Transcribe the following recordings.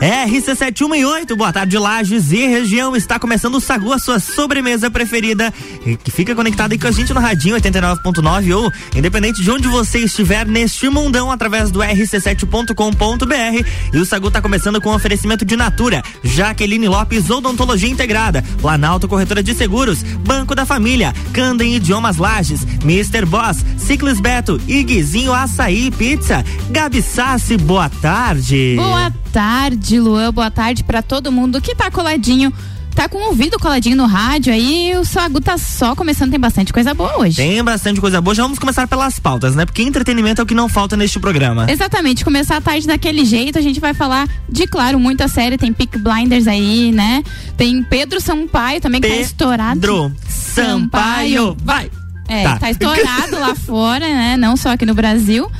RC718, boa tarde, Lages e região. Está começando o Sagu, a sua sobremesa preferida. Que fica conectado aí com a gente no Radinho 89.9 ou independente de onde você estiver neste mundão através do rc7.com.br. E o Sagu está começando com oferecimento de Natura, Jaqueline Lopes Odontologia Integrada, Planalto Corretora de Seguros, Banco da Família, Candem Idiomas Lages, Mr. Boss, Ciclis Beto e Guizinho Açaí Pizza. Gabi Sassi, boa tarde. Boa tarde, Luan. Boa tarde para todo mundo que tá coladinho tá com o ouvido coladinho no rádio aí, o Sagu tá só começando, tem bastante coisa boa hoje. Tem bastante coisa boa, já vamos começar pelas pautas, né? Porque entretenimento é o que não falta neste programa. Exatamente, começar a tarde daquele jeito, a gente vai falar de, claro, muita série, tem Pick Blinders aí, né? Tem Pedro Sampaio também, que tá estourado. Pedro Sampaio, vai! É, tá. tá estourado lá fora, né? Não só aqui no Brasil.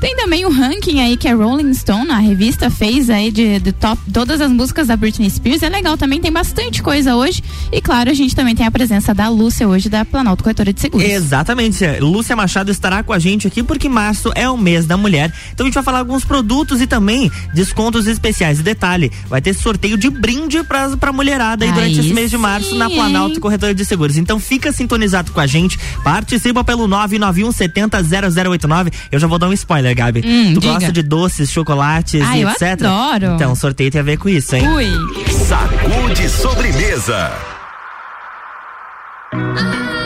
Tem também o ranking aí que a Rolling Stone, a revista, fez aí de, de top todas as músicas da Britney Spears. É legal também, tem bastante coisa hoje. E claro, a gente também tem a presença da Lúcia hoje, da Planalto Corretora de Seguros. Exatamente. Lúcia Machado estará com a gente aqui porque março é o mês da mulher. Então a gente vai falar alguns produtos e também descontos especiais. E detalhe, vai ter sorteio de brinde pra, pra mulherada aí, aí durante esse mês de março na Planalto hein? Corretora de Seguros. Então fica sintonizado com a gente, participa pelo 991 70 0089. Eu já vou dar um spoiler né, Gabi? Hum, tu diga. gosta de doces, chocolates ah, e eu etc? Adoro. Então, sorteio tem a ver com isso, hein? Ui. Sacude sobremesa. dia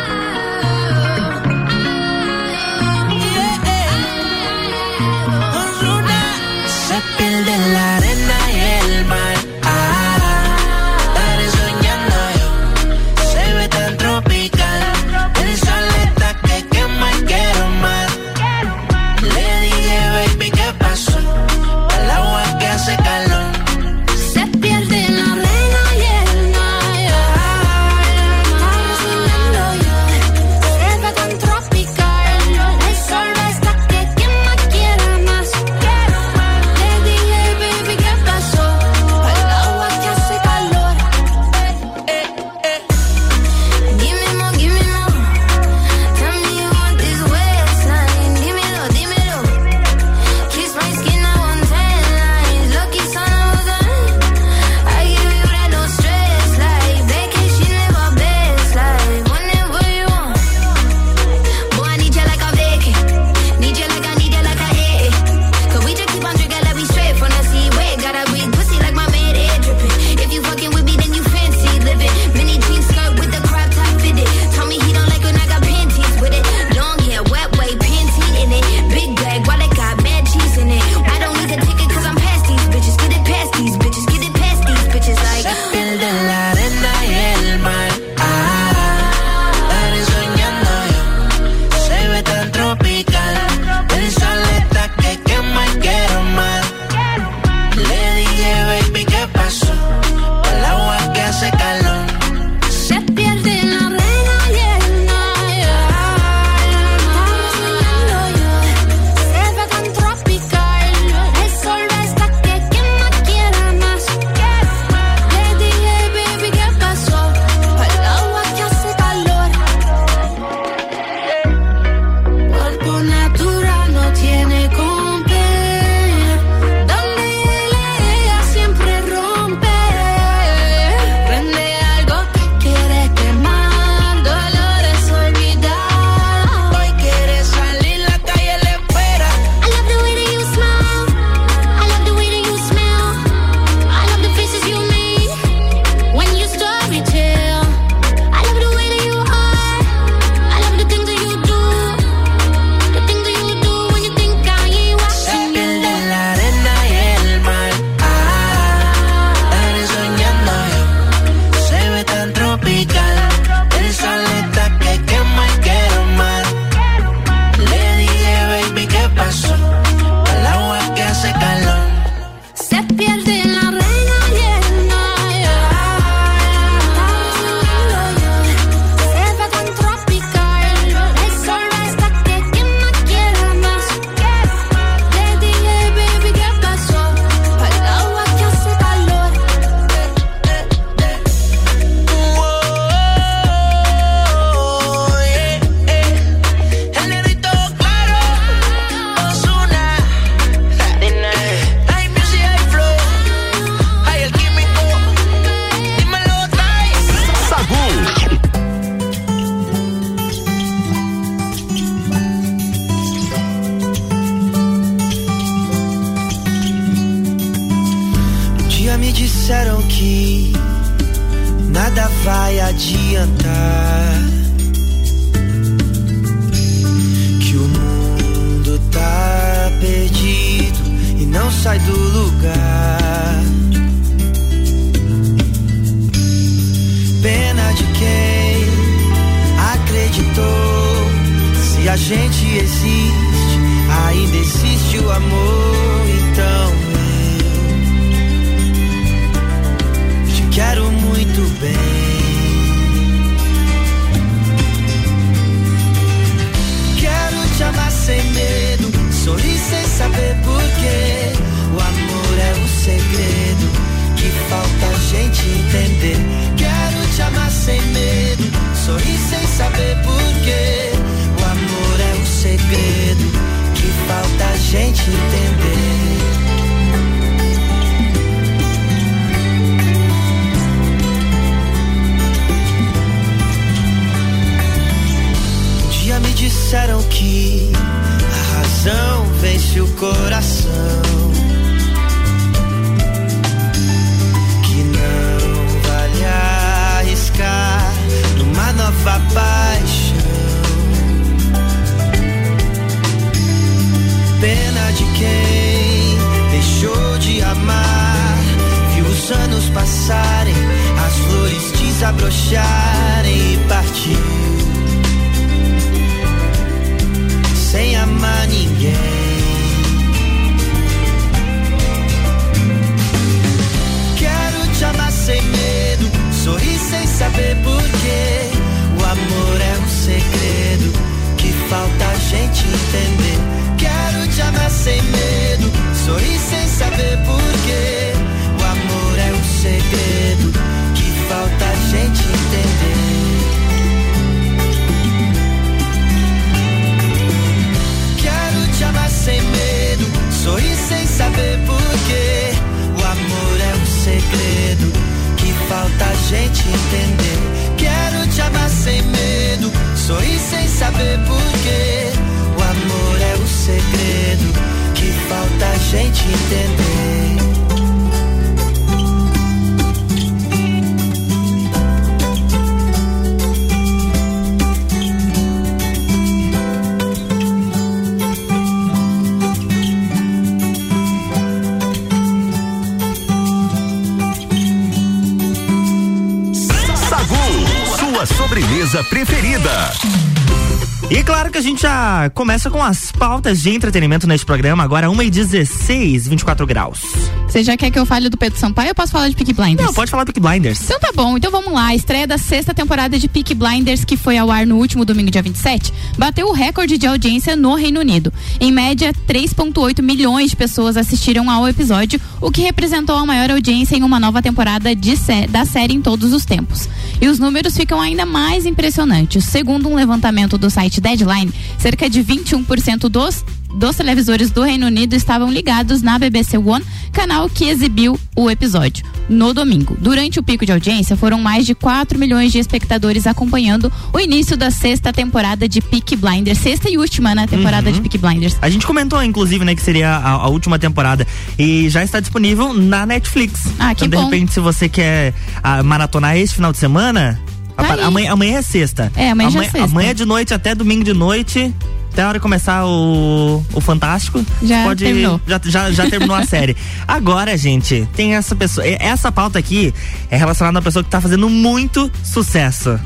começa com as pautas de entretenimento neste programa, agora 1h16, 24 graus. Você já quer que eu fale do Pedro Sampaio ou posso falar de Peaky Blinders? Não, pode falar Peaky Blinders. Então tá bom, então vamos lá. A estreia da sexta temporada de Peaky Blinders, que foi ao ar no último domingo, dia 27, bateu o recorde de audiência no Reino Unido. Em média, 3,8 milhões de pessoas assistiram ao episódio, o que representou a maior audiência em uma nova temporada de sé da série em todos os tempos. E os números ficam ainda mais impressionantes. Segundo um levantamento do site Deadline, cerca de 21% dos dos televisores do Reino Unido estavam ligados na BBC One, canal que exibiu o episódio no domingo. Durante o pico de audiência, foram mais de 4 milhões de espectadores acompanhando o início da sexta temporada de Peaky Blinders, sexta e última né, temporada Uhum. de Peaky Blinders. A gente comentou, inclusive, né, que seria a, a última temporada. E já está disponível na Netflix. Ah, que então, de bom. repente, se você quer ah, maratonar esse final de semana, Tá amanhã, amanhã é sexta. É, amanhã já é sexta. Amanhã de noite até domingo de noite. Até a hora de começar o, o Fantástico. Já pode, terminou. Já, já, já terminou a série. Agora, gente, tem essa pessoa. Essa pauta aqui é relacionada a uma pessoa que tá fazendo muito sucesso.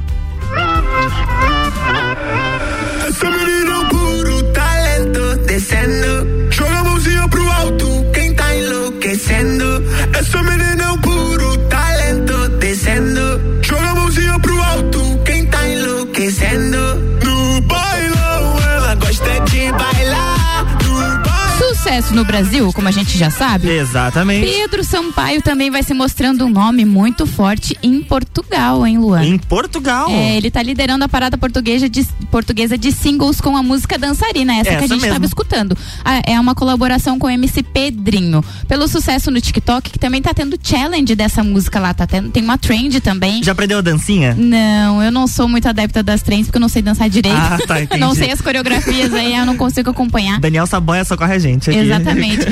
No Brasil, como a gente já sabe. Exatamente. Pedro Sampaio também vai se mostrando um nome muito forte em Portugal, hein, Luan? Em Portugal. É, ele tá liderando a parada portuguesa de, portuguesa de singles com a música Dançarina, essa, que a Essa gente estava escutando. Ah, é uma colaboração com o MC Pedrinho. Pelo sucesso no TikTok, que também tá tendo challenge dessa música lá, tá tendo, tem uma trend também. Já aprendeu a dancinha? Não, eu não sou muito adepta das trends porque eu não sei dançar direito. Ah, tá, entendi. não sei as coreografias aí, eu não consigo acompanhar. Daniel Saboia socorre a gente aqui. Exatamente.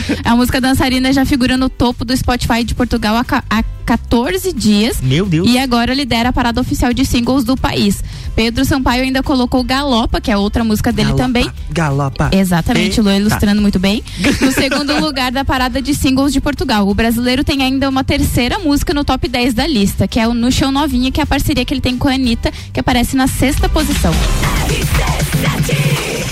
A música dançarina já figura no topo do Spotify de Portugal há, há 14 dias. Meu Deus. E agora lidera a parada oficial de singles do país. Pedro Sampaio ainda colocou Galopa, que é outra música dele Galopa, também. Galopa. Exatamente, Lu ilustrando tá. muito bem. No segundo lugar da parada de singles de Portugal. O brasileiro tem ainda uma terceira música no top 10 da lista, que é o No Show Novinha, que é a parceria que ele tem com a Anitta, que aparece na sexta posição.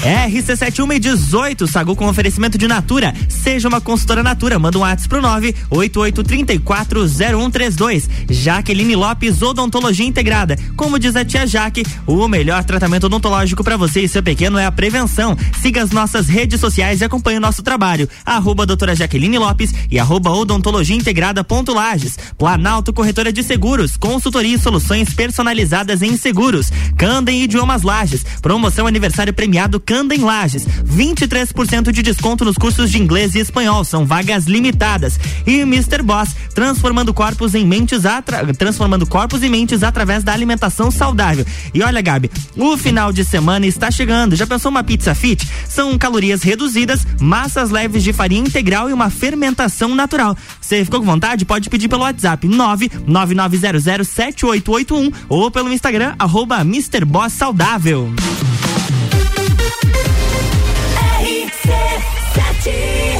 RC71 e 18, Sagu com oferecimento de Natura. Seja uma consultora Natura. Manda um WhatsApp pro 988340132. Jaqueline Lopes, Odontologia Integrada. Como diz a tia Jaque, o melhor tratamento odontológico para você e seu pequeno é a prevenção. Siga as nossas redes sociais e acompanhe o nosso trabalho. Arroba doutora Jaqueline Lopes e arroba odontologia integrada ponto Lages. Planalto Corretora de Seguros, consultoria e soluções personalizadas em seguros. Candem Idiomas Lages. Promoção aniversário premiado Candem Lages. 23% de desconto nos cursos de inglês e espanhol. São vagas limitadas. E Mr. Boss, transformando corpos em mentes atra... transformando corpos e mentes através da alimentação saudável. E olha, Gabi, o final de semana está chegando. Já pensou uma pizza fit? São calorias reduzidas, massas leves de farinha integral e uma fermentação natural. Você ficou com vontade? Pode pedir pelo WhatsApp 999007881 ou pelo Instagram arroba Mr. Boss Saudável. T.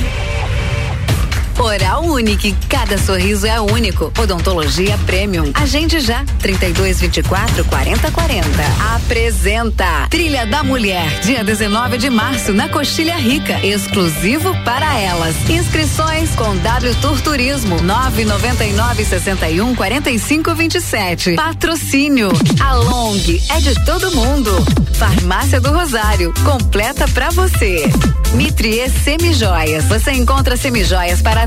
Oral Unique, cada sorriso é único. Odontologia Premium. Agende já, 32 24 40 40. Apresenta Trilha da Mulher, dia 19 de março, na Coxilha Rica, exclusivo para elas. Inscrições com W Tour Turismo, 999 61 45 27. Patrocínio, a Long é de todo mundo. Farmácia do Rosário, completa pra você. Mitrie Semijoias, você encontra semijoias para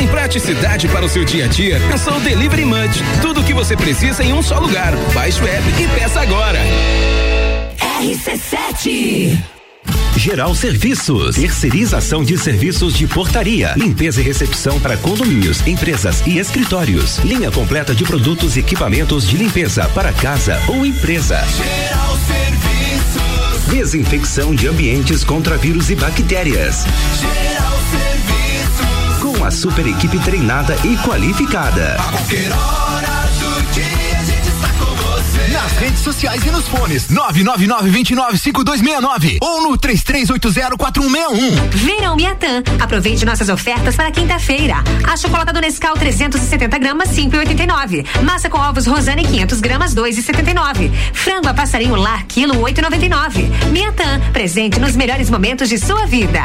Em praticidade para o seu dia a dia? Pensou Delivery Munch. Tudo o que você precisa em um só lugar. Baixe o app e peça agora. RC7 Geral Serviços, terceirização de serviços de portaria, limpeza e recepção para condomínios, empresas e escritórios. Linha completa de produtos e equipamentos de limpeza para casa ou empresa. Geral Serviços. Desinfecção de ambientes contra vírus e bactérias. Geral Serviços. Com a super equipe treinada e qualificada. A qualquer hora do dia a gente está com você. Nas redes sociais e nos fones 999-295269 ou no 33804161. Verão Miatã. Aproveite nossas ofertas para quinta-feira. Achocolatado Nescau 370 gramas 5,89. Massa com ovos Rosane 500 gramas 2,79. Frango a passarinho lar quilo 8,99. Miatã. Presente nos melhores momentos de sua vida.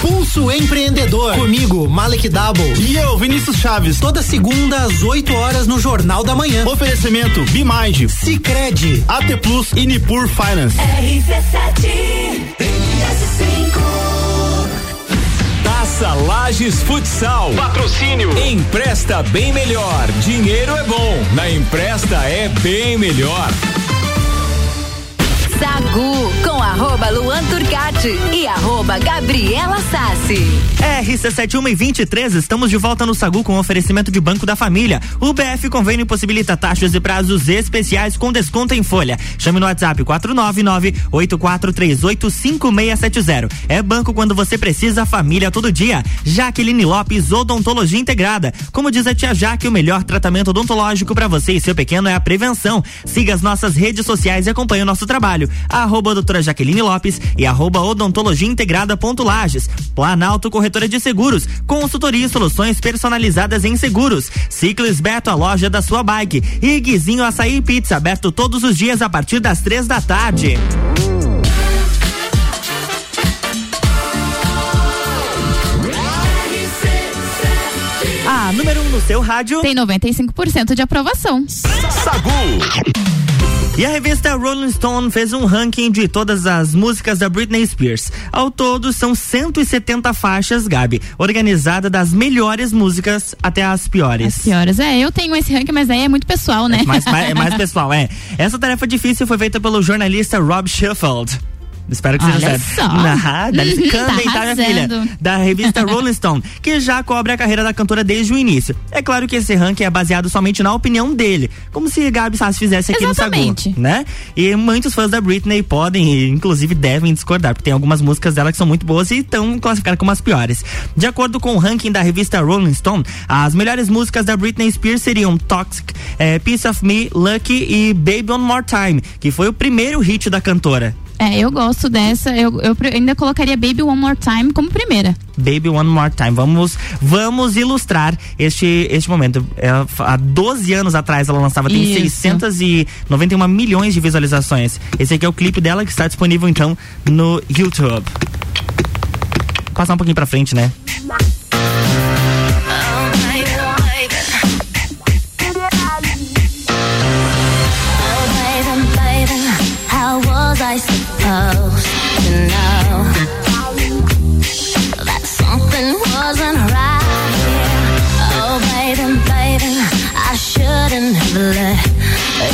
Pulso Empreendedor. Comigo, Malek Double. E eu, Vinícius Chaves. Toda segunda às 8 horas no Jornal da Manhã. Oferecimento Bimind, Cicred, AT Plus e Nipur Finance. RC7 Taça Lages Futsal. Patrocínio. Empresta bem melhor. Dinheiro é bom. Na empresta é bem melhor. Sagu com arroba Luan Turcati e arroba Gabriela Sassi. RC71 e 23, estamos de volta no Sagu com oferecimento de Banco da Família. O BF Convênio possibilita taxas e prazos especiais com desconto em folha. Chame no WhatsApp 499-8438-5670. É banco quando você precisa, família todo dia. Jaqueline Lopes, Odontologia Integrada. Como diz a tia Jaque, o melhor tratamento odontológico para você e seu pequeno é a prevenção. Siga as nossas redes sociais e acompanhe o nosso trabalho arroba doutora Jaqueline Lopes e arroba odontologia integrada ponto Lages. Planalto Corretora de Seguros, consultoria e soluções personalizadas em seguros. Ciclis Beto, a loja da sua bike. E Guizinho Açaí e Pizza, aberto todos os dias a partir das três da tarde. A número 1 um no seu rádio tem 95% de aprovação. Sagu. E a revista Rolling Stone fez um ranking de todas as músicas da Britney Spears. Ao todo, são 170 faixas, Gabi, organizada das melhores músicas até as piores. As piores, é. Eu tenho esse ranking, mas aí é muito pessoal, né? É mais, mais, é mais pessoal, é. Essa tarefa difícil foi feita pelo jornalista Rob Sheffield. Espero que Olha seja certo. só. Licença, Tá tá, minha filha? Da revista Rolling Stone, que já cobre a carreira da cantora desde o início. É claro que esse ranking é baseado somente na opinião dele, como se Gabi Sassi fizesse aqui Exatamente. no Sagu, né? E muitos fãs da Britney podem e inclusive devem discordar, porque tem algumas músicas dela que são muito boas e estão classificadas como as piores. De acordo com o ranking da revista Rolling Stone, as melhores músicas da Britney Spears seriam Toxic, eh, Piece of Me, Lucky e Baby One More Time, que foi o primeiro hit da cantora. É, eu gosto dessa. Eu, eu ainda colocaria Baby One More Time como primeira. Baby One More Time. Vamos, vamos ilustrar este, este momento. Ela, há 12 anos atrás ela lançava, tem Isso. 691 milhões de visualizações. Esse aqui é o clipe dela que está disponível então no YouTube. Passar um pouquinho pra frente, né?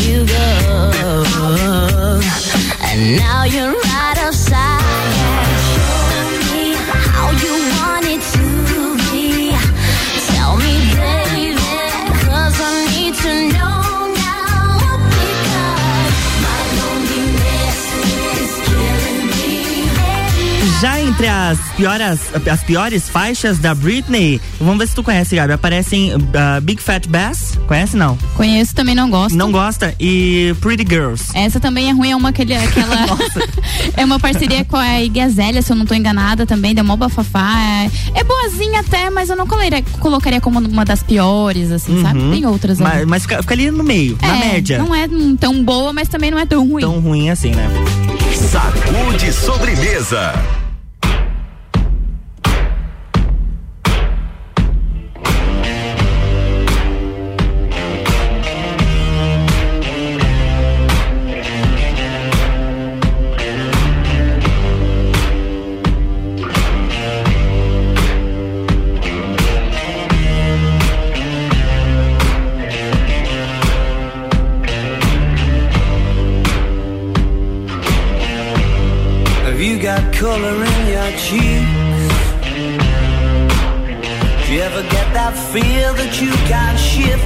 You go. And now you're Já entre as piores, as piores faixas da Britney, vamos ver se tu conhece, Gabi. Aparecem ah, Big Fat Bass. Conhece não? Conheço, também não gosto. Não gosta? E Pretty Girls. Essa também é ruim, é uma aquele, aquela. é uma parceria com a Iggy Azalea, se eu não tô enganada também, deu mó bafafá. É, é boazinha até, mas eu não colocaria, colocaria como uma das piores, assim, sabe? Uhum. Tem outras aí. Mas, mas fica, fica ali no meio, na É, média. Não é hum, tão boa, mas também não é tão ruim. Tão ruim assim, né? Sacude sobremesa.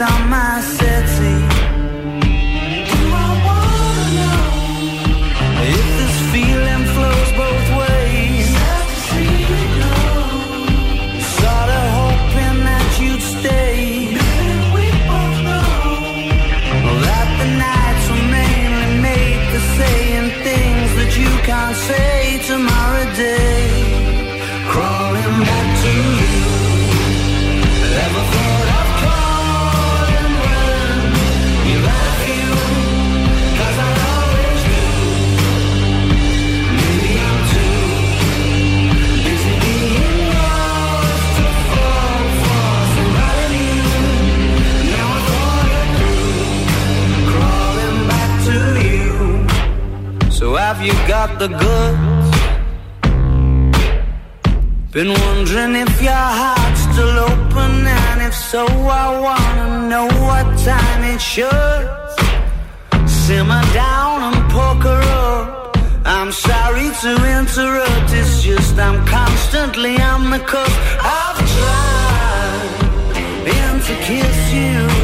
on my the goods. Been wondering if your heart's still open, and if so, I wanna know what time it should. Simmer down and poker up. I'm sorry to interrupt, it's just I'm constantly on the cusp. I've tried and to kiss you.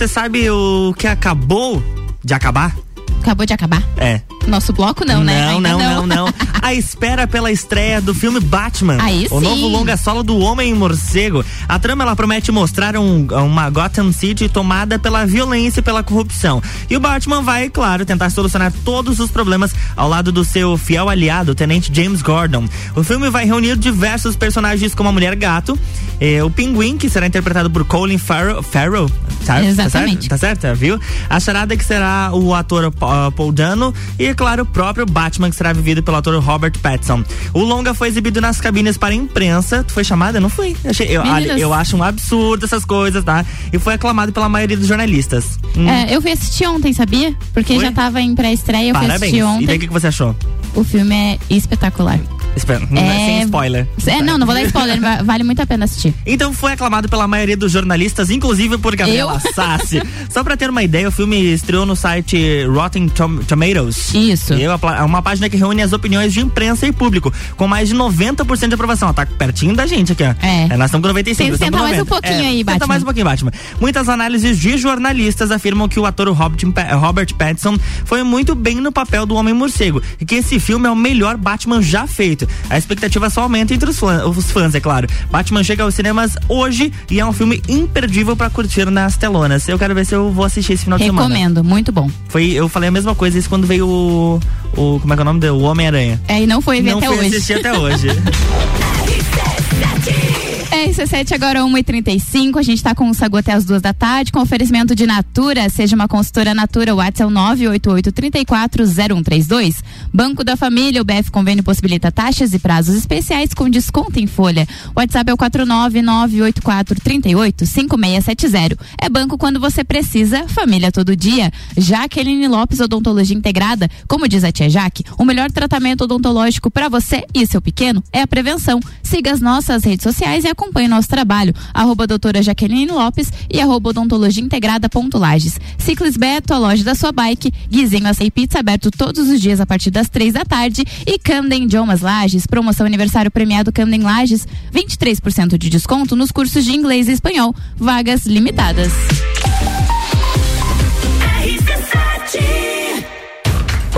você sabe o que acabou de acabar? acabou de acabar. É. Nosso bloco não, né? Não, não, não, não. A espera pela estreia do filme Batman. Aí o sim. novo longa solo do Homem Morcego. A trama ela promete mostrar um- uma Gotham City tomada pela violência e pela corrupção. E o Batman vai, claro, tentar solucionar todos os problemas ao lado do seu fiel aliado, o Tenente James Gordon. O filme vai reunir diversos personagens como a Mulher Gato, eh, o Pinguim, que será interpretado por Colin Farrell. Farrell tá- Exatamente. Tá certo? Tá certo, viu? A charada que será o ator uh, Paul Dano e, é claro, o próprio Batman, que será vivido pelo ator Robert Pattinson. O longa foi exibido nas cabines para a imprensa. Tu foi chamada? Não fui. Eu, achei- eu, eu acho um absurdo essas coisas, tá? E foi aclamado pela maioria dos jornalistas. Hum, É, eu fui assistir ontem, sabia? Porque já tava em pré-estreia, eu fui Parabéns. assistir E daí ontem. o que, que você achou? O filme é espetacular. Espera, É- sem spoiler. É, não, não vou dar spoiler, va- vale muito a pena assistir. Então foi aclamado pela maioria dos jornalistas, inclusive por Gabriela Eu? Sassi. Só pra ter uma ideia, o filme estreou no site Rotten Tom- Tomatoes. Isso. É uma, é uma página que reúne as opiniões de imprensa e público, com mais de 90% de aprovação. Ó, Tá pertinho da gente aqui, ó. É. nós estamos com 95. Tenta- nós estamos tenta mais 90. um pouquinho É, aí, Tenta Batman. mais um pouquinho, Batman. Muitas análises de jornalistas afirmam que o ator Robert, Robert Pattinson foi muito bem no papel do Homem Morcego e que esse filme é o melhor Batman já feito. A expectativa só aumenta entre os fãs, os fãs, é claro. Batman chega aos cinemas hoje e é um filme imperdível pra curtir nas telonas. Eu quero ver se eu vou assistir esse final de semana. Recomendo, muito bom. Foi, eu falei a mesma coisa isso quando veio o, o como é que é o nome dele? O Homem-Aranha. É, e não foi ver Não até fui hoje. assistir até hoje. É, RC7 agora 1h35, a gente tá com o Sagu até as duas da tarde, com oferecimento de Natura, seja uma consultora Natura, o WhatsApp é o 988-340132. Banco da Família, o BF Convênio possibilita taxas e prazos especiais com desconto em folha. WhatsApp é o 49984385670. É banco quando você precisa, família todo dia. Jaqueline Lopes Odontologia Integrada, como diz a tia Jaque, o melhor tratamento odontológico para você e seu pequeno é a prevenção. Siga as nossas redes sociais e acompanhe o nosso trabalho. Arroba doutora Jaqueline Lopes e arroba odontologia integrada ponto Lages. Ciclis Beto, a loja da sua bike. Guizinho Açaí Pizza aberto todos os dias a partir das três da tarde. E Camden Idiomas Lages, promoção aniversário premiado Camden Lages. 23% de desconto nos cursos de inglês e espanhol. Vagas limitadas.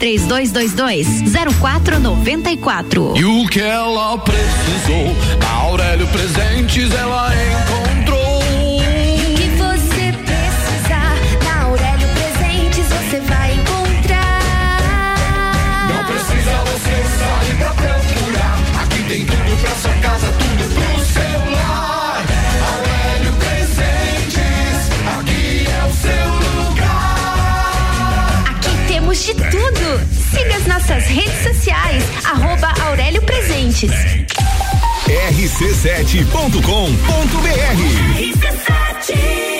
3222 0494. E o que ela precisou, na Aurélio Presentes ela encontrou. O que você precisar, na Aurélio Presentes você vai encontrar. Não precisa você sair pra procurar. Aqui tem tudo pra sua casa, tudo pro seu lar. Aurélio Presentes, aqui é o seu lugar. Aqui temos de tudo. Siga as nossas redes sociais, arroba Aurélio Presentes. ouvintes. rc7.com.br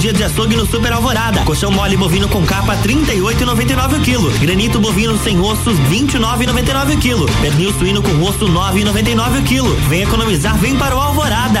Dia de açougue no Super Alvorada. Colchão mole bovino com capa 38,99 o quilo. Granito bovino sem ossos 29,99 o quilo. Pernil suíno com osso 9,99 o quilo. Vem economizar, vem para o Alvorada.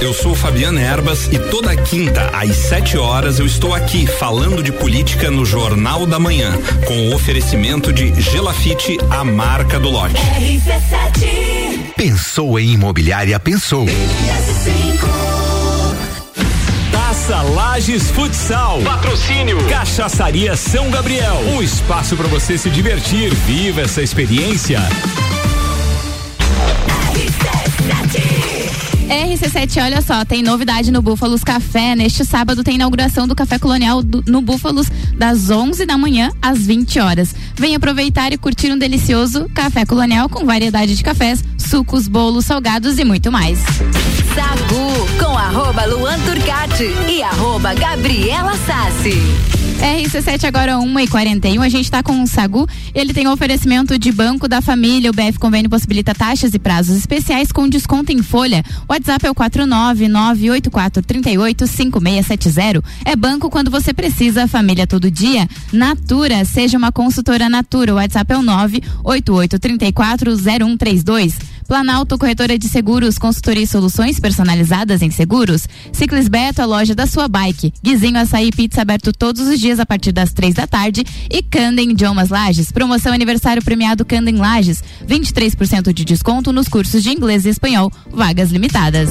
Eu sou Fabiana Erbas e toda quinta às 7 horas eu estou aqui falando de política no Jornal da Manhã, com o oferecimento de Gelafite, a marca do lote. Pensou em imobiliária, pensou. Taça Lages Futsal. Patrocínio. Cachaçaria São Gabriel. Um espaço para você se divertir. Viva essa experiência. RC7, olha só, tem novidade no Búfalos Café. Neste sábado tem inauguração do Café Colonial do- no Búfalos das 11 da manhã às 20 horas. Vem aproveitar e curtir um delicioso café colonial com variedade de cafés, sucos, bolos, salgados e muito mais. Sagu com arroba Luan Turcati e arroba Gabriela Sassi. RC7 agora 1 e 41 a gente está com o Sagu. Ele tem um oferecimento de Banco da Família. O BF Convênio possibilita taxas e prazos especiais com desconto em folha. O WhatsApp é o 49984385670. É banco quando você precisa, família todo dia. Natura, seja uma consultora Natura. O WhatsApp é o 988340132. Planalto Corretora de Seguros, consultoria e soluções personalizadas em seguros. Ciclis Beto, a loja da sua bike. Guizinho Açaí Pizza aberto todos os dias a partir das três da tarde. E Candem Idiomas Lages. Promoção aniversário premiado Candem Lages. 23% de desconto nos cursos de inglês e espanhol. Vagas limitadas.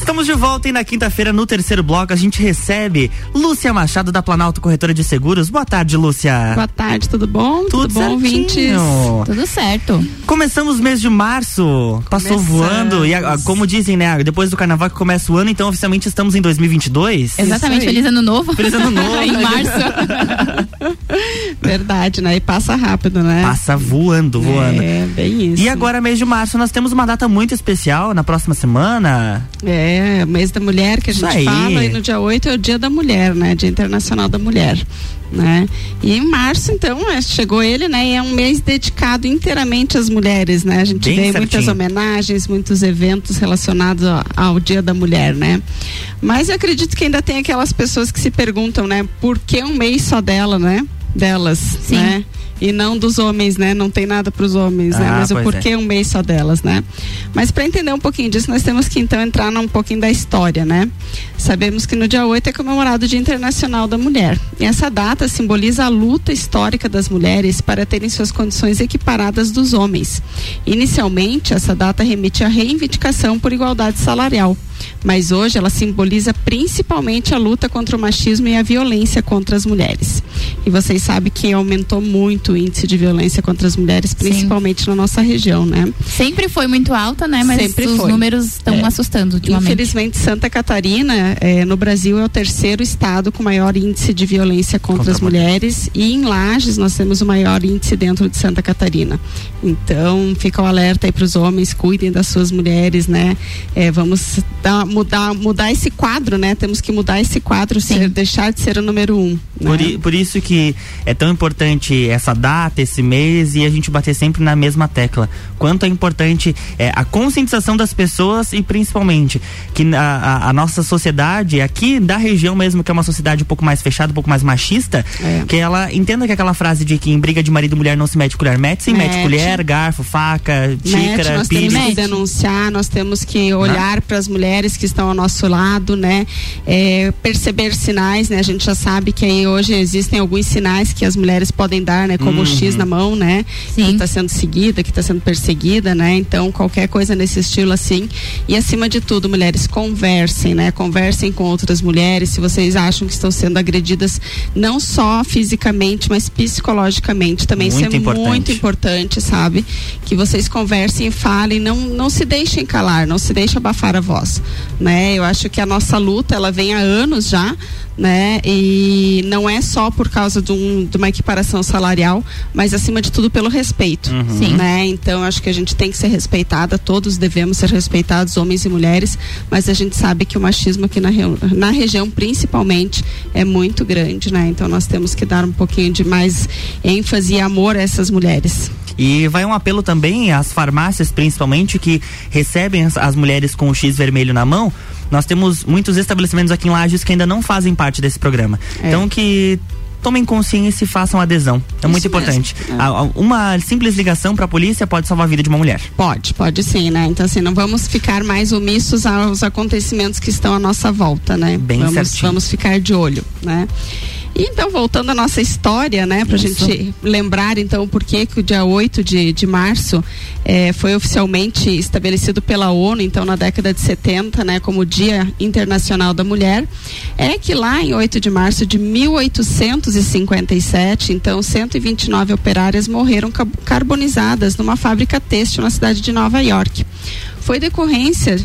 Estamos de volta e na quinta-feira, no terceiro bloco, a gente recebe Lúcia Machado da Planalto Corretora de Seguros. Boa tarde, Lúcia. Boa tarde, tudo bom? Tudo, bom, ouvintes? certinho. Tudo certo. Começamos o mês de março, passou Começamos. voando e a- a- como dizem, né, depois do carnaval que começa o ano, então oficialmente estamos em 2022. Exatamente, feliz ano novo. Feliz ano novo. em março. Verdade, né? E passa rápido, né? Passa voando, voando. É, bem isso. E agora, mês de março, nós temos uma data muito especial na próxima semana. É, mês da mulher que a gente aí. fala, e no dia 8 é o dia da mulher, né? Dia Internacional da Mulher. Né? E em março, então, é, chegou ele, né? E é um mês dedicado inteiramente às mulheres, né? A gente Bem vê certinho. muitas homenagens, muitos eventos relacionados ao, ao Dia da Mulher, né? Mas eu acredito que ainda tem aquelas pessoas que se perguntam, né? Por que um mês só dela, né? Delas, né? E não dos homens, né? Não tem nada para os homens, né? Ah, Mas o porquê é. um mês só delas, né? Mas para entender um pouquinho disso, nós temos que então entrar num pouquinho da história, né? Sabemos que no dia 8 é comemorado o Dia Internacional da Mulher. E essa data simboliza a luta histórica das mulheres para terem suas condições equiparadas dos homens. Inicialmente, essa data remete à reivindicação por igualdade salarial. Mas hoje ela simboliza principalmente a luta contra o machismo e a violência contra as mulheres. E vocês sabem que aumentou muito o índice de violência contra as mulheres, principalmente na nossa região, né? Sempre foi muito alta, né? Mas Sempre os foi. números estão É. assustando ultimamente. Infelizmente, Santa Catarina, eh, no Brasil, é o terceiro estado com maior índice de violência contra, Contra as mulheres. E em Lages, nós temos o maior índice dentro de Santa Catarina. Então, fica o alerta aí para os homens, cuidem das suas mulheres, né? Eh, vamos dar- mudar, mudar esse quadro, né? Temos que mudar esse quadro, ser, deixar de ser o número um. Por, né? i- por isso que é tão importante essa data, esse mês e a gente bater sempre na mesma tecla. Quanto é importante é, a conscientização das pessoas e principalmente que a, a- a nossa sociedade, aqui da região mesmo, que é uma sociedade um pouco mais fechada, um pouco mais machista, É. que ela entenda que aquela frase de que em briga de marido e mulher não se mete colher, mete sim, mete Mete. colher, garfo, faca, xícara, nós pires. temos que denunciar, nós temos que olhar para as mulheres que estão ao nosso lado, né? É, perceber sinais, né? A gente já sabe que aí hoje existem alguns sinais que as mulheres podem dar, né? Como o X Uhum. na mão, né? Que está sendo seguida, que está sendo perseguida, né? Então, qualquer coisa nesse estilo assim. E acima de tudo, mulheres, conversem, né? Conversem com outras mulheres. Se vocês acham que estão sendo agredidas, não só fisicamente, mas psicologicamente também. Isso Muito é importante. muito importante, sabe? Que vocês conversem e falem, não, não se deixem calar, não se deixem abafar a voz, né? Eu acho que a nossa luta, ela vem há anos já, né? E não é só por causa de, um- de uma equiparação salarial, mas acima de tudo pelo respeito, Uhum. Sim. né? Então, acho que a gente tem que ser respeitada, todos devemos ser respeitados, homens e mulheres, mas a gente sabe que o machismo aqui na, na região, principalmente, é muito grande, né? Então, nós temos que dar um pouquinho de mais ênfase e amor a essas mulheres. E vai um apelo também às farmácias, principalmente, que recebem as, as mulheres com o X vermelho na mão. Nós temos muitos estabelecimentos aqui em Lages que ainda não fazem parte desse programa. É. Então que tomem consciência e façam adesão. É muito Isso importante. mesmo, é. Uma simples ligação para a polícia pode salvar a vida de uma mulher. Pode, pode sim, né? Então, assim, não vamos ficar mais omissos aos acontecimentos que estão à nossa volta, né? Bem vamos, certinho. vamos ficar de olho, né? E então, voltando à nossa história, né, pra Isso. gente lembrar então por que que o dia 8 de, de março eh, foi oficialmente estabelecido pela ONU, então na década de 70, né, como Dia Internacional da Mulher, é que lá em 8 de março de 1857, então 129 operárias morreram ca- carbonizadas numa fábrica têxtil na cidade de Nova York. Foi decorrência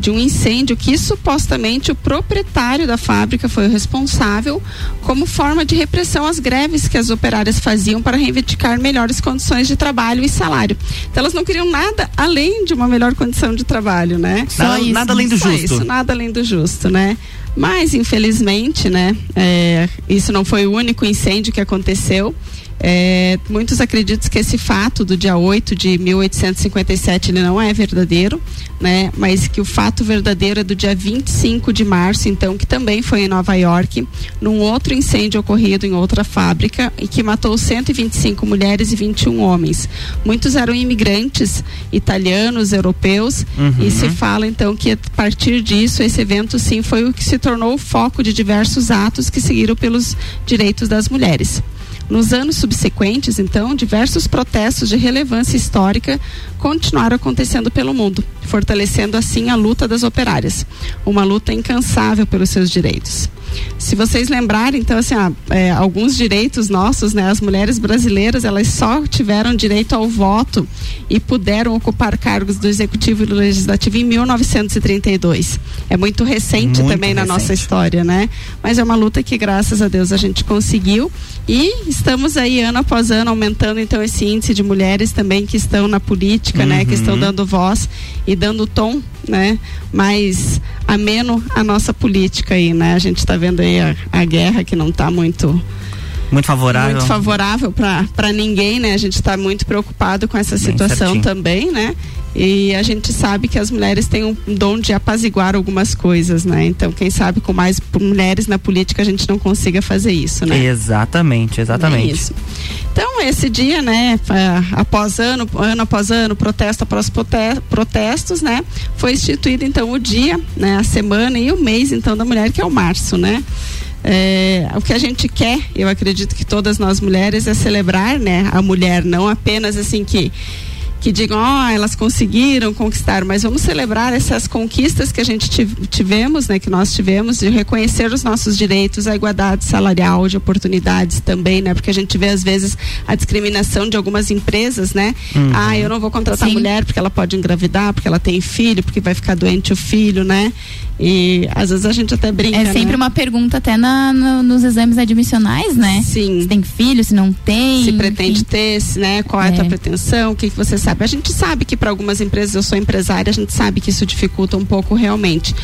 de um incêndio que supostamente o proprietário da fábrica foi o responsável como forma de repressão às greves que as operárias faziam para reivindicar melhores condições de trabalho e salário. Então elas não queriam nada além de uma melhor condição de trabalho, né? Nada- nada além do Só justo. Isso, nada além do justo, né? Mas infelizmente, né? é, isso não foi o único incêndio que aconteceu. É, muitos acreditam que esse fato do dia 8 de 1857 ele não é verdadeiro, né? Mas que o fato verdadeiro é do dia 25 de março, então, que também foi em Nova York, num outro incêndio ocorrido em outra fábrica e que matou 125 mulheres e 21 homens. Muitos eram imigrantes italianos, europeus, Uhum. e se fala então que a partir disso esse evento sim foi o que se tornou o foco de diversos atos que seguiram pelos direitos das mulheres. Nos anos subsequentes, então, diversos protestos de relevância histórica continuaram acontecendo pelo mundo, fortalecendo assim a luta das operárias, uma luta incansável pelos seus direitos. Se vocês lembrarem, então, assim, ah, é, alguns direitos nossos, né, as mulheres brasileiras, elas só tiveram direito ao voto e puderam ocupar cargos do executivo e do legislativo em 1932. É muito recente Muito também na nossa recente. história, né? Mas é uma luta que, graças a Deus, a gente conseguiu e estamos aí ano após ano aumentando então esse índice de mulheres também que estão na política, né? Que estão Uhum. dando voz e dando tom, né? Mais ameno a nossa política aí, né? A gente está vendo aí a, a guerra que não está muito Muito favorável. muito favorável para ninguém, né? A gente está muito preocupado com essa situação também, né? E a gente sabe que as mulheres têm um dom de apaziguar algumas coisas, né? Então, quem sabe com mais mulheres na política a gente não consiga fazer isso, né? Exatamente, exatamente. Bem isso. Então, esse dia, né, após ano, ano após ano, protesto após prote- protestos, né, foi instituído então o dia, né, a semana e o mês então da mulher, que é o março, né? É, o que a gente quer, eu acredito que todas nós mulheres, é celebrar, né, a mulher, não apenas assim que que digam, ó, elas conseguiram conquistar, mas vamos celebrar essas conquistas que a gente tive- tivemos, né, que nós tivemos, de reconhecer os nossos direitos, a igualdade salarial, de oportunidades também, né, porque a gente vê às vezes a discriminação de algumas empresas, né, Uhum. ah, eu não vou contratar Sim. mulher porque ela pode engravidar, porque ela tem filho, porque vai ficar doente o filho, né, e às vezes a gente até brinca, É sempre né? uma pergunta até na, no- nos exames admissionais, né? Sim. Se tem filho, se não tem. se pretende ter, se, né, qual é a tua pretensão, o que, que você sabe. A gente sabe que para algumas empresas, eu sou empresária, a gente sabe que isso dificulta um pouco realmente.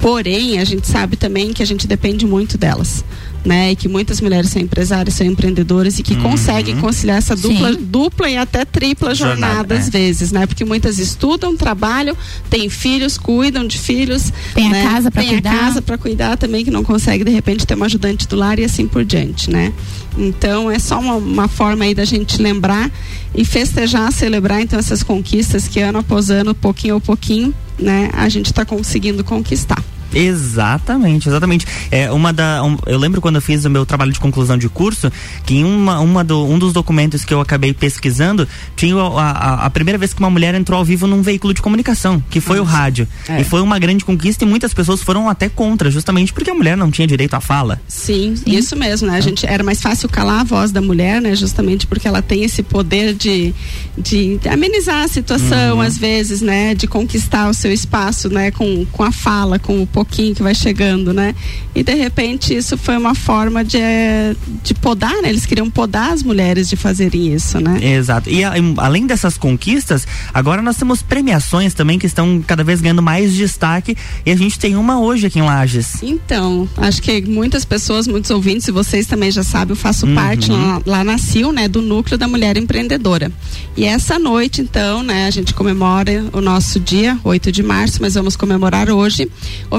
Porém, a gente sabe também que a gente depende muito delas. Né, e que muitas mulheres são empresárias, são empreendedoras e que Uhum. conseguem conciliar essa dupla, Sim. dupla e até tripla Jornada, jornada, às é. vezes, né? Porque muitas estudam, trabalham, têm filhos, cuidam de filhos, Tem a né? casa pra Tem cuidar. a casa para cuidar também que não consegue de repente ter uma ajudante do lar e assim por diante, né? Então é só uma, uma forma aí da gente lembrar e festejar, celebrar então essas conquistas que ano após ano, pouquinho a pouquinho, né, a gente está conseguindo conquistar. Exatamente, exatamente. É uma da, um- eu lembro quando eu fiz o meu trabalho de conclusão de curso que em uma, uma do, um dos documentos que eu acabei pesquisando tinha a, a- a primeira vez que uma mulher entrou ao vivo num veículo de comunicação, que foi o rádio. É. E foi uma grande conquista e muitas pessoas foram até contra, justamente porque a mulher não tinha direito à fala. Sim, isso mesmo, né? A gente era mais fácil calar a voz da mulher, né? Justamente porque ela tem esse poder de, de amenizar a situação, às vezes, né? De conquistar o seu espaço, né? Com, com a fala, com o pouquinho que vai chegando, né? E de repente isso foi uma forma de, eh, de podar, né? Eles queriam podar as mulheres de fazerem isso, né? Exato. E a- além dessas conquistas, agora nós temos premiações também que estão cada vez ganhando mais destaque e a gente tem uma hoje aqui em Lages. Então, acho que muitas pessoas, muitos ouvintes, e vocês também já sabem, eu faço Uhum. parte lá, lá na CIL, né, do núcleo da mulher empreendedora. E essa noite, então, né, a gente comemora o nosso dia, 8 de março, mas vamos comemorar hoje,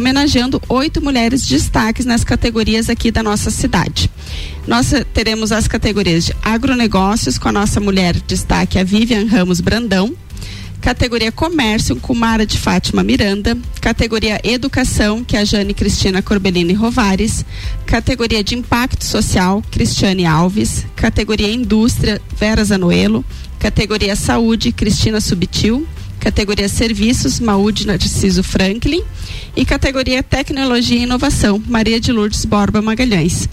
homenageando oito mulheres destaques nas categorias aqui da nossa cidade. Nós teremos as categorias de agronegócios com a nossa mulher destaque, a Vivian Ramos Brandão. Categoria Comércio, com Mara de Fátima Miranda. Categoria Educação, que é a Jane Cristina Corbellini Rovares. Categoria de Impacto Social, Cristiane Alves. Categoria Indústria, Vera Zanoelo. Categoria Saúde, Cristina Subtil. Categoria Serviços, Maúde Narciso Franklin. E categoria Tecnologia e Inovação, Maria de Lourdes Borba Magalhães.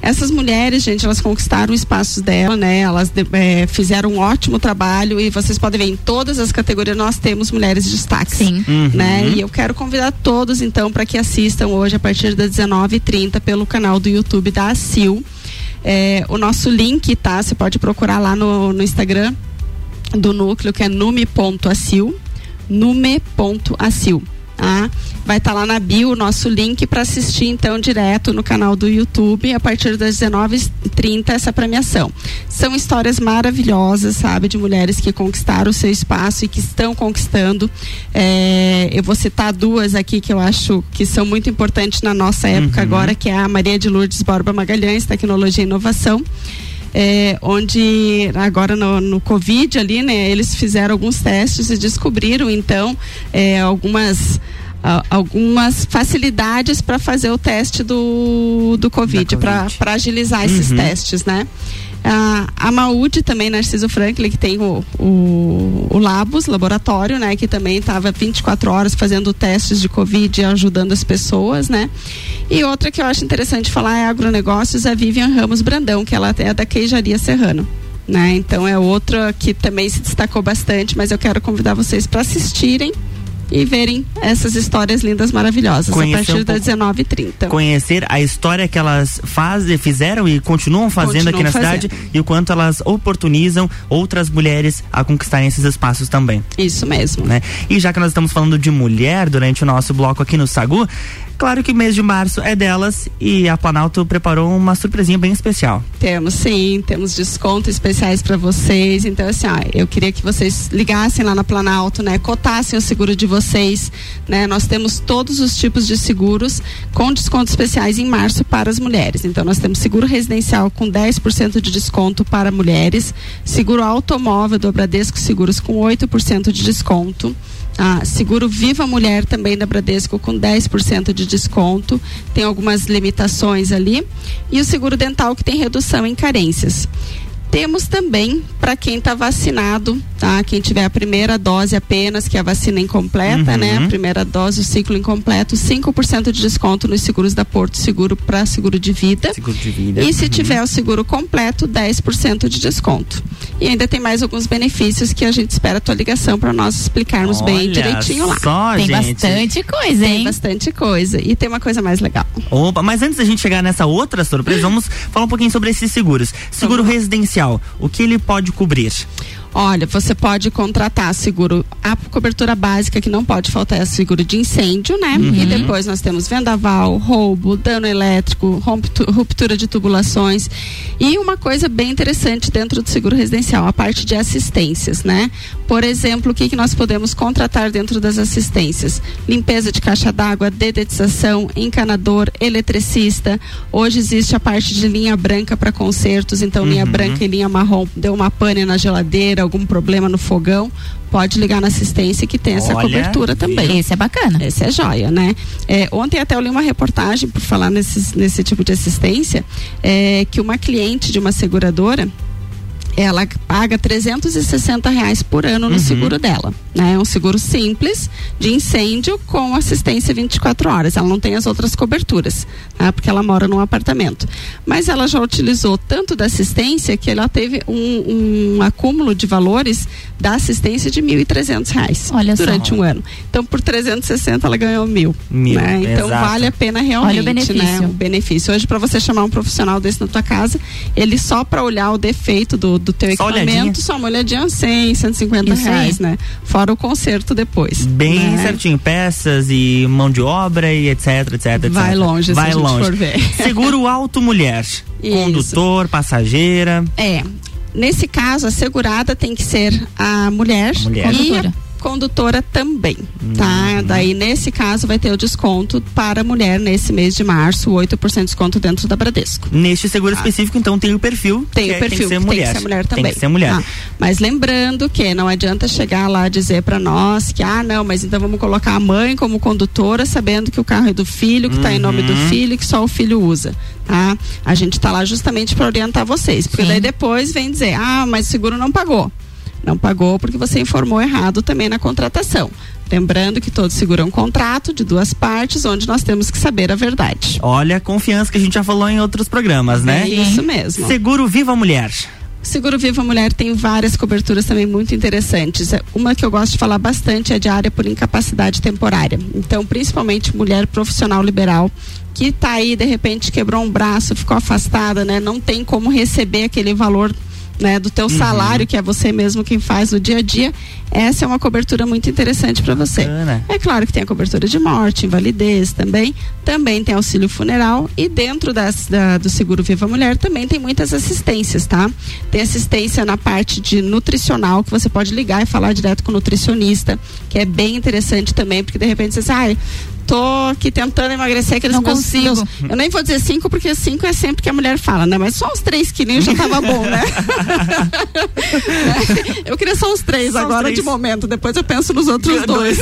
Essas mulheres, gente, elas conquistaram espaços dela, né? Elas eh, fizeram um ótimo trabalho e vocês podem ver em todas as categorias nós temos mulheres de destaque. Sim. Uhum. Né? E eu quero convidar todos, então, para que assistam hoje a partir das 19h30 pelo canal do YouTube da ACIL. Eh, o nosso link, tá? Você pode procurar lá no, no Instagram do núcleo, que é nume.acil, nume.acil. Tá? Vai estar lá na bio o nosso link para assistir então direto no canal do YouTube a partir das 19h30 essa premiação. São histórias maravilhosas, sabe, de mulheres que conquistaram o seu espaço e que estão conquistando. É, eu vou citar duas aqui que eu acho que são muito importantes na nossa época agora, que é a Maria de Lourdes Borba Magalhães, Tecnologia e Inovação é, onde agora no, no Covid ali, né, eles fizeram alguns testes e descobriram então é, algumas algumas facilidades para fazer o teste do, do Covid, para agilizar esses Uhum. testes, né? A, a também, Narciso Franklin, que tem o, o, o Labos, laboratório, né? Que também estava 24 horas fazendo testes de Covid e ajudando as pessoas, né? E outra que eu acho interessante falar é agronegócios, a Vivian Ramos Brandão, que ela é da Queijaria Serrano. Né? Então é outra que também se destacou bastante, mas eu quero convidar vocês para assistirem e verem essas histórias lindas, maravilhosas, Conhecer a partir um das 19h30. Conhecer a história que elas fazem, fizeram e continuam fazendo aqui Continuam na fazendo. cidade e o quanto elas oportunizam outras mulheres a conquistarem esses espaços também. Isso mesmo. Né? E já que nós estamos falando de mulher durante o nosso bloco aqui no Sagu, claro que o mês de março é delas e a Planalto preparou uma surpresinha bem especial. Temos sim, temos descontos especiais para vocês. Então, assim, ó, eu queria que vocês ligassem lá na Planalto, né? Cotassem o seguro de vocês, né? Nós temos todos os tipos de seguros com descontos especiais em março para as mulheres. Então, nós temos seguro residencial com 10% de desconto para mulheres, seguro automóvel do Bradesco Seguros com 8% de desconto. Ah, seguro Viva Mulher também da Bradesco com 10% de desconto. Tem algumas limitações ali. E o seguro dental que tem redução em carências. Temos também para quem está vacinado, tá? Quem tiver a primeira dose apenas, que é a vacina incompleta, Uhum. né? A primeira dose, o ciclo incompleto, 5% de desconto nos seguros da Porto Seguro para seguro de vida. Seguro de vida. E se Uhum. tiver o seguro completo, 10% de desconto. E ainda tem mais alguns benefícios que a gente espera a tua ligação para nós explicarmos bem Olha direitinho lá. só, Tem gente. bastante coisa, Tem hein? bastante coisa. E tem uma coisa mais legal. Opa, mas antes da gente chegar nessa outra surpresa, vamos falar um pouquinho sobre esses seguros. Seguro residencial, o que ele pode cobrir? Olha, você pode contratar seguro, a cobertura básica que não pode faltar é seguro de incêndio, né? Uhum. E depois nós temos vendaval, roubo, dano elétrico, ruptura de tubulações. E uma coisa bem interessante dentro do seguro residencial, a parte de assistências, né? Por exemplo, o que, que nós podemos contratar dentro das assistências? Limpeza de caixa d'água, dedetização, encanador, eletricista. Hoje existe a parte de linha branca para consertos, então linha Uhum. branca e linha marrom, deu uma pane na geladeira, algum problema no fogão, pode ligar na assistência que tem essa Olha, cobertura também. Esse é bacana. Esse é joia, né? É, ontem até eu li uma reportagem por falar nesses, nesse tipo de assistência, é, que uma cliente de uma seguradora ela paga 360 reais por ano no Uhum. seguro dela. Né? É um seguro simples de incêndio com assistência 24 horas. Ela não tem as outras coberturas, tá? porque ela mora num apartamento. Mas ela já utilizou tanto da assistência que ela teve um, um acúmulo de valores da assistência de 1.300 reais Olha só. durante um ano. Então, por 360 ela ganhou mil. Mil, né? Então, exato. vale a pena realmente. Olha o benefício. Né? O benefício. Hoje, para você chamar um profissional desse na tua casa, ele só para olhar o defeito do, do teu Só equipamento, olhadinha. só uma olhadinha 100, 150 Isso aí. reais, né? Fora o conserto depois. Bem né? certinho, peças e mão de obra e etc, etc, etc. Vai longe, se Vai gente longe. for ver. Seguro auto mulher, condutor, passageira. É. Nesse caso, a segurada tem que ser a mulher, A mulher. e Condutora. a condutora também, Uhum. tá? Daí, nesse caso, vai ter o desconto para a mulher nesse mês de março, 8% de desconto dentro da Bradesco. Nesse seguro específico, então, tem o perfil. Tem que o é- perfil, tem que ser mulher. tem que ser mulher também. Tem que ser mulher. Ah, mas lembrando que não adianta chegar lá e dizer para nós que, ah, não, mas então vamos colocar a mãe como condutora, sabendo que o carro é do filho, que está em nome do Uhum. filho e que só o filho usa. Tá? A gente está lá justamente para orientar vocês. Porque Sim. daí depois vem dizer, ah, mas o seguro não pagou. Não pagou porque você informou errado também na contratação. Lembrando que todo seguro é um contrato de duas partes, onde nós temos que saber a verdade. Olha a confiança que a gente já falou em outros programas, né? É isso mesmo. Seguro Viva Mulher. Seguro Viva Mulher tem várias coberturas também muito interessantes. É, Uma que eu gosto de falar bastante é de área por incapacidade temporária. Então, principalmente mulher profissional liberal que tá aí, de repente, quebrou um braço, ficou afastada, né? Não tem como receber aquele valor né, do teu Uhum. salário, que é você mesmo quem faz no dia a dia, essa é uma cobertura muito interessante para você. Bacana. É claro que tem a cobertura de morte, invalidez também, também tem auxílio funeral e dentro das, da- do seguro Viva Mulher também tem muitas assistências, tá? Tem assistência na parte de nutricional que você pode ligar e falar direto com o nutricionista, que é bem interessante também, porque de repente você diz, ai, tô aqui tentando emagrecer aqueles Não meus- consigo. eu nem vou dizer cinco, porque cinco é sempre que a mulher fala, né? Mas só uns três quilinhos já tava bom, né? eu queria só uns três Só agora três. de momento, depois eu penso nos outros dois.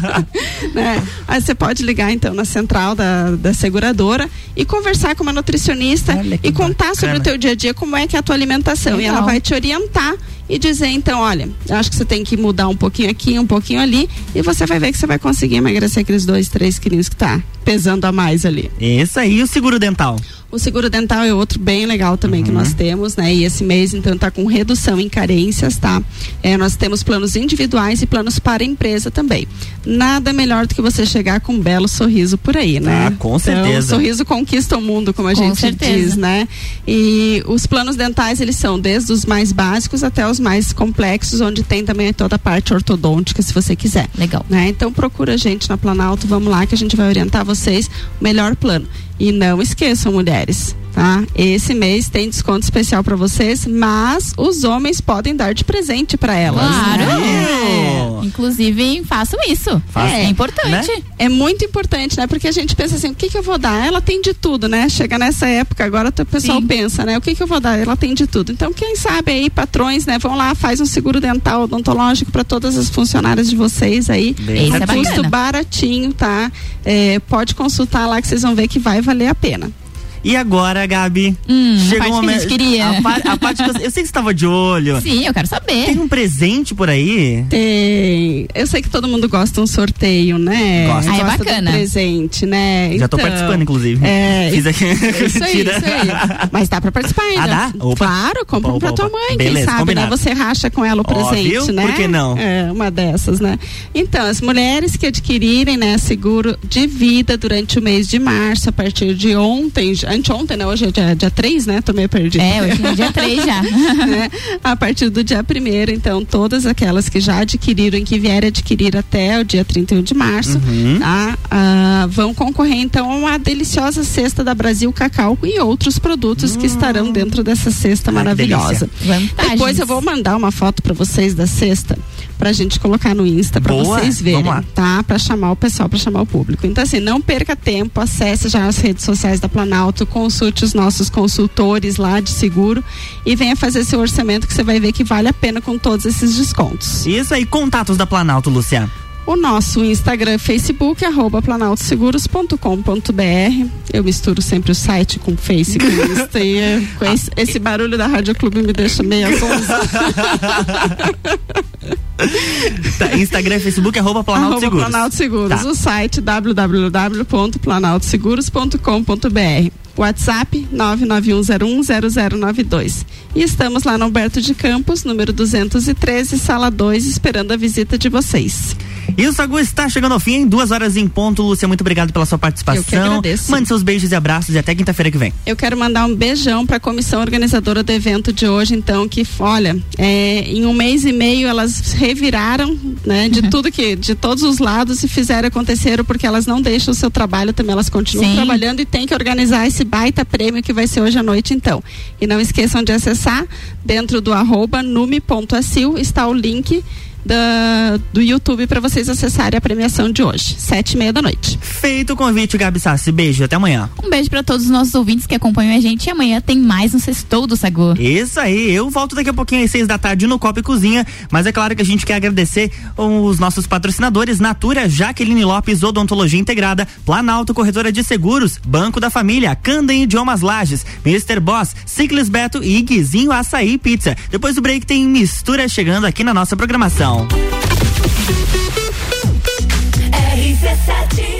né? Aí você pode ligar então na central da, da seguradora e conversar com uma nutricionista e contar bacana. sobre o teu dia a dia, como é que é a tua alimentação. E ela Legal. vai te orientar e dizer, então, olha, acho que você tem que mudar um pouquinho aqui, um pouquinho ali, e você vai ver que você vai conseguir emagrecer aqueles dois, três quilinhos que tá pesando a mais ali. Isso aí, o seguro dental. O seguro dental é outro bem legal também Uhum. que nós temos, né? E esse mês, então, tá com redução em carências, tá? É, nós temos planos individuais e planos para empresa também. Nada melhor do que você chegar com um belo sorriso por aí, né? Ah, com Então, certeza. o sorriso conquista o mundo, como a Com gente certeza. diz, né? E os planos dentais, eles são desde os mais básicos até os mais complexos, onde tem também toda a parte ortodôntica, se você quiser. Legal. Né? Então procura a gente na Planalto, vamos lá que a gente vai orientar vocês o melhor plano. E não esqueçam, mulheres, tá? Esse mês tem desconto especial para vocês, mas os homens podem dar de presente para elas. Claro. né? Inclusive, façam isso. Façam, É importante. né? É muito importante, né? Porque a gente pensa assim, o que, que eu vou dar? Ela tem de tudo, né? Chega nessa época, agora o pessoal Sim. pensa, né? O que, que eu vou dar? Ela tem de tudo. Então, quem sabe aí, patrões, né? Vão lá, faz um seguro dental odontológico para todas as funcionárias de vocês aí. Bem a é custo bacana. baratinho, tá? É, pode consultar lá que vocês vão ver que vai valer a pena. E agora, Gabi? Hum, a chegou parte o que a momento. gente queria. A, par- a parte que você, eu sei que você estava de olho. Sim, eu quero saber. Tem um presente por aí? Tem. Eu sei que todo mundo gosta de um sorteio, né? Gosta. Ah, é Gosta bacana. Presente, né? Já tô Então, participando, inclusive. É. Fiz aqui. Isso aí, Tira. isso aí. Mas dá pra participar ainda. Ah, dá? Opa. Claro, compra Opa, um pra opa, tua mãe, Beleza, quem sabe, combinado. né? Você racha com ela o Ó, presente, viu? né? Por que não? É, uma dessas, né? Então, as mulheres que adquirirem, né, seguro de vida durante o mês de março, a partir de ontem, anteontem, né? Hoje é dia, dia 3, né? Tô meio perdida. É, hoje é dia 3 já. né? A partir do dia 1 então, todas aquelas que já adquiriram e que vierem adquirir até o dia 31 de março, Uhum. tá? Ah, vão concorrer então a uma deliciosa cesta da Brasil Cacau e outros produtos que estarão dentro dessa cesta maravilhosa. Depois eu vou mandar uma foto para vocês da cesta pra gente colocar no Insta pra Boa, vocês verem, tá? Pra chamar o pessoal, pra chamar o público. Então assim, não perca tempo, acesse já as redes sociais da Planalto, consulte os nossos consultores lá de seguro e venha fazer seu orçamento que você vai ver que vale a pena com todos esses descontos. Isso aí, contatos da Planalto, Luciano. O nosso Instagram e Facebook, arroba planaltoseguros.com.br. Eu misturo sempre o site com o Face, com o Insta e com esse, esse barulho da Rádio Clube me deixa meio. Tá, Instagram e Facebook, arroba Planalto Arroba Seguros. Planalto Seguros. Tá. O site www.planaltoseguros.com.br. WhatsApp 991010092. E estamos lá no Alberto de Campos, número 213, sala 2, esperando a visita de vocês. E o Sagu está chegando ao fim, em duas horas em ponto. Lúcia, muito obrigado pela sua participação. Eu que agradeço. Mande seus beijos e abraços e até quinta-feira que vem. Eu quero mandar um beijão para a comissão organizadora do evento de hoje, então, que, olha, é, em um mês e meio elas reviraram, né, de tudo que, de todos os lados e fizeram acontecer, porque elas não deixam o seu trabalho também, elas continuam Sim. trabalhando e tem que organizar esse baita prêmio que vai ser hoje à noite, então. E não esqueçam de acessar dentro do arroba nume.acil está o link da, do YouTube para vocês acessarem a premiação de hoje, sete e meia da noite. Feito o convite, Gabi Sassi. Beijo, até amanhã. Um beijo pra todos os nossos ouvintes que acompanham a gente e amanhã tem mais um Sextou do Sagu. Isso aí, eu volto daqui a pouquinho às seis da tarde no Copa e Cozinha, mas é claro que a gente quer agradecer os nossos patrocinadores, Natura, Jaqueline Lopes, Odontologia Integrada, Planalto Corretora de Seguros, Banco da Família, Candem Idiomas Lages, Mr. Boss, Ciclis Beto e Guizinho Açaí Pizza. Depois do break tem mistura chegando aqui na nossa programação. União. RC7